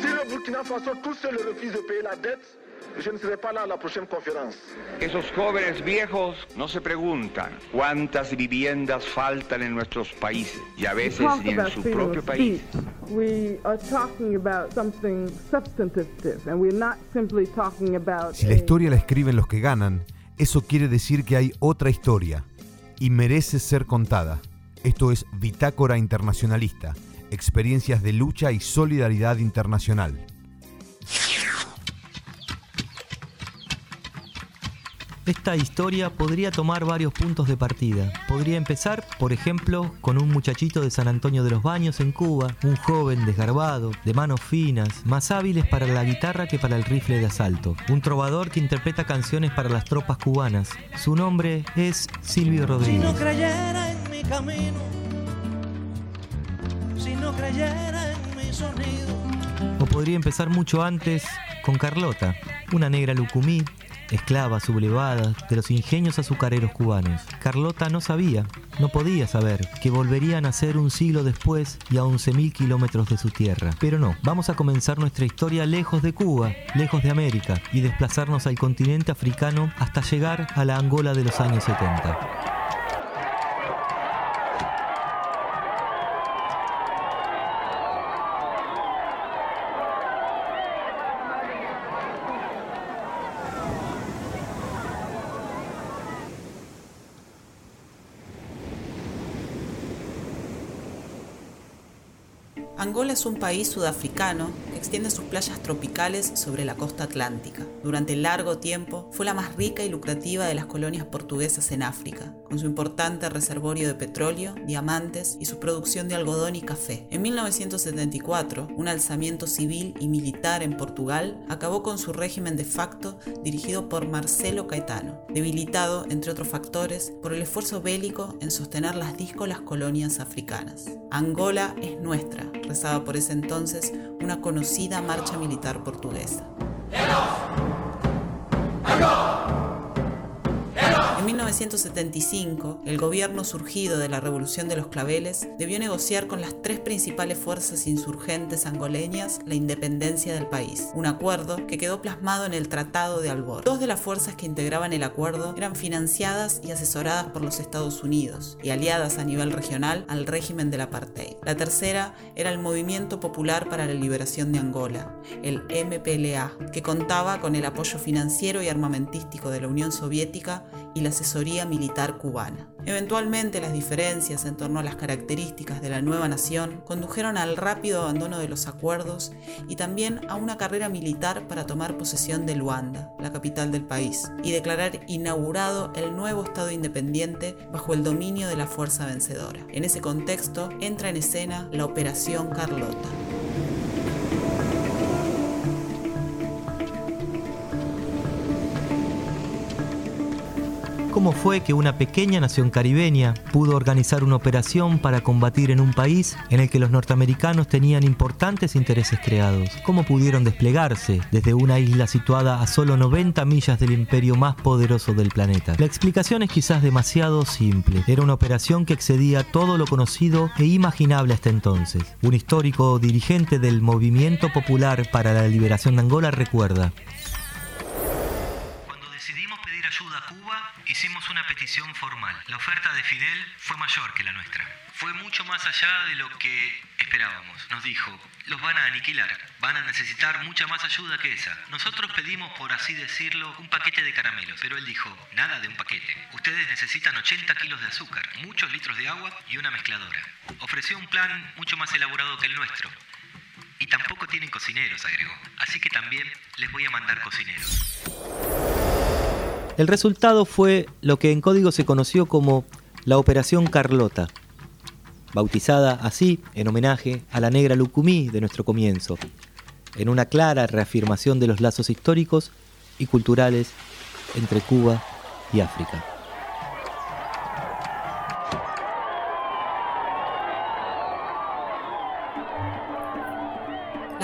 Si le Burkina Faso tout seul refuse de payer la dette, je ne serai pas là à la prochaine conférence. Esos jóvenes viejos no se preguntan cuántas viviendas faltan en nuestros países y a veces ni en su propio país. We are talking about something substantive, and we're not simply talking about. Si la historia la escriben los que ganan, eso quiere decir que hay otra historia y merece ser contada. Esto es Bitácora Internacionalista, experiencias de lucha y solidaridad internacional. Esta historia podría tomar varios puntos de partida. Podría empezar, por ejemplo, con un muchachito de San Antonio de los Baños en Cuba, un joven desgarbado, de manos finas, más hábiles para la guitarra que para el rifle de asalto. Un trovador que interpreta canciones para las tropas cubanas. Su nombre es Silvio Rodríguez. Si no creyera en mi camino, no creyera en mi sonido. O podría empezar mucho antes con Carlota, una negra lucumí esclava sublevada de los ingenios azucareros cubanos. Carlota no sabía, no podía saber, que volverían a ser un siglo después y a 11.000 kilómetros de su tierra. Pero no, vamos a comenzar nuestra historia lejos de Cuba, lejos de América, y desplazarnos al continente africano hasta llegar a la Angola de los años 70. Angola es un país sudafricano que extiende sus playas tropicales sobre la costa atlántica. Durante largo tiempo fue la más rica y lucrativa de las colonias portuguesas en África, con su importante reservorio de petróleo, diamantes y su producción de algodón y café. En 1974, un alzamiento civil y militar en Portugal acabó con su régimen de facto dirigido por Marcelo Caetano, debilitado, entre otros factores, por el esfuerzo bélico en sostener las díscolas colonias africanas. Angola es nuestra, rezaba por ese entonces una conocida marcha militar portuguesa. 1975, el gobierno surgido de la Revolución de los Claveles debió negociar con las tres principales fuerzas insurgentes angoleñas la independencia del país, un acuerdo que quedó plasmado en el Tratado de Albor. Dos de las fuerzas que integraban el acuerdo eran financiadas y asesoradas por los Estados Unidos y aliadas a nivel regional al régimen del apartheid. La tercera era el Movimiento Popular para la Liberación de Angola, el MPLA, que contaba con el apoyo financiero y armamentístico de la Unión Soviética y la asesoría militar cubana. Eventualmente las diferencias en torno a las características de la nueva nación condujeron al rápido abandono de los acuerdos y también a una carrera militar para tomar posesión de Luanda, la capital del país, y declarar inaugurado el nuevo Estado independiente bajo el dominio de la fuerza vencedora. En ese contexto entra en escena la Operación Carlota. Cómo fue que una pequeña nación caribeña pudo organizar una operación para combatir en un país en el que los norteamericanos tenían importantes intereses creados. Cómo pudieron desplegarse desde una isla situada a solo 90 millas del imperio más poderoso del planeta. La explicación es quizás demasiado simple. Era una operación que excedía todo lo conocido e imaginable hasta entonces. Un histórico dirigente del Movimiento Popular para la Liberación de Angola recuerda. Hicimos una petición formal. La oferta de Fidel fue mayor que la nuestra. Fue mucho más allá de lo que esperábamos. Nos dijo, los van a aniquilar, van a necesitar mucha más ayuda que esa. Nosotros pedimos, por así decirlo, un paquete de caramelos, pero él dijo, nada de un paquete. Ustedes necesitan 80 kilos de azúcar, muchos litros de agua y una mezcladora. Ofreció un plan mucho más elaborado que el nuestro. Y tampoco tienen cocineros, agregó. Así que también les voy a mandar cocineros. El resultado fue lo que en código se conoció como la Operación Carlota, bautizada así en homenaje a la negra Lucumí de nuestro comienzo, en una clara reafirmación de los lazos históricos y culturales entre Cuba y África.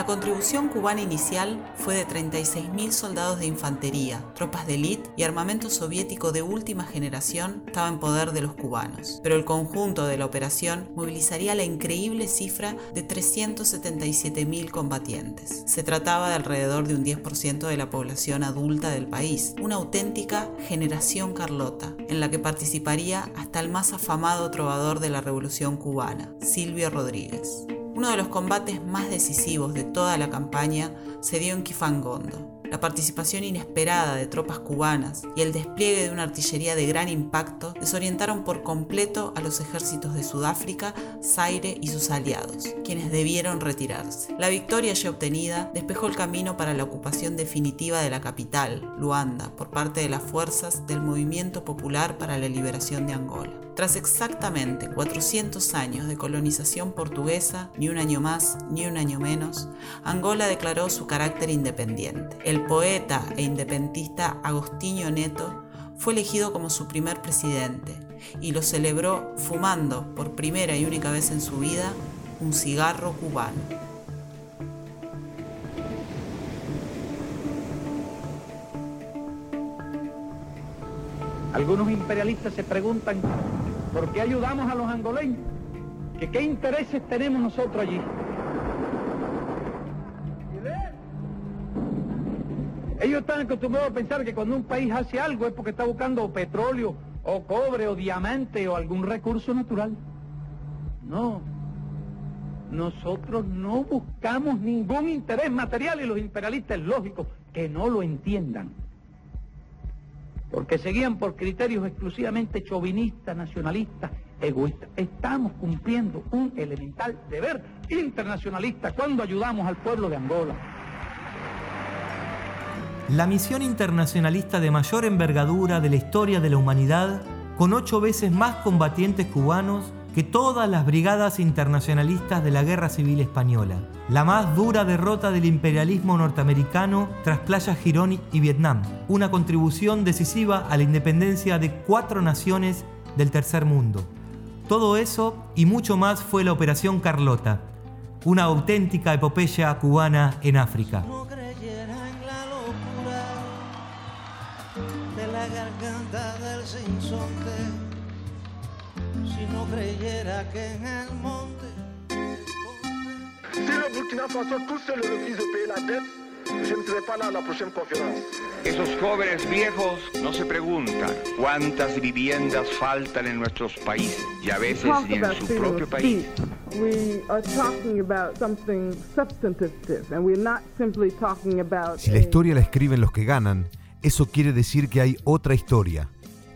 La contribución cubana inicial fue de 36.000 soldados de infantería, tropas de élite y armamento soviético de última generación estaba en poder de los cubanos, pero el conjunto de la operación movilizaría la increíble cifra de 377.000 combatientes. Se trataba de alrededor de un 10% de la población adulta del país, una auténtica generación Carlota, en la que participaría hasta el más afamado trovador de la Revolución cubana, Silvio Rodríguez. Uno de los combates más decisivos de toda la campaña se dio en Kifangondo, la participación inesperada de tropas cubanas y el despliegue de una artillería de gran impacto desorientaron por completo a los ejércitos de Sudáfrica, Zaire y sus aliados, quienes debieron retirarse. La victoria ya obtenida despejó el camino para la ocupación definitiva de la capital, Luanda, por parte de las fuerzas del Movimiento Popular para la Liberación de Angola. Tras exactamente 400 años de colonización portuguesa, ni un año más ni un año menos, Angola declaró su carácter independiente. Poeta e independentista Agostinho Neto fue elegido como su primer presidente y lo celebró fumando por primera y única vez en su vida un cigarro cubano. Algunos imperialistas se preguntan por qué ayudamos a los angoleños, qué intereses tenemos nosotros allí. Ellos están acostumbrados a pensar que cuando un país hace algo es porque está buscando petróleo o cobre o diamante o algún recurso natural. No. Nosotros no buscamos ningún interés material y los imperialistas es lógico que no lo entiendan. Porque seguían por criterios exclusivamente chauvinistas, nacionalistas, egoístas. Estamos cumpliendo un elemental deber internacionalista cuando ayudamos al pueblo de Angola. La misión internacionalista de mayor envergadura de la historia de la humanidad, con ocho veces más combatientes cubanos que todas las brigadas internacionalistas de la Guerra Civil Española. La más dura derrota del imperialismo norteamericano tras Playa Girón y Vietnam. Una contribución decisiva a la independencia de cuatro naciones del tercer mundo. Todo eso y mucho más fue la Operación Carlota, una auténtica epopeya cubana en África. Creyera que en el monte Si le Burkina Faso tout seul refuse de payer la dette, je ne serai pas là à la prochaine conférence. Esos jóvenes viejos no se preguntan cuántas viviendas faltan en nuestros países y a veces talk ni en su propio país. speech, we are talking about something substantive, and we're not simply talking about. Si la historia la escriben los que ganan, eso quiere decir que hay otra historia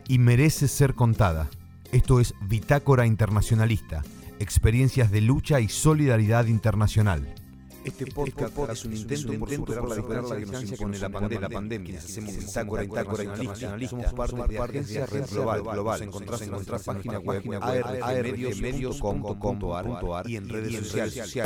y merece ser contada. Esto es Bitácora Internacionalista, experiencias de lucha y solidaridad internacional. Este podcast, es un intento por superar la distancia que nos impone la pandemia. La pandemia. Hacemos bitácora internacionalista. Somos parte de la agencia Red Global. Global. Encontrás en nuestra página web armedios.com.ar y en redes sociales.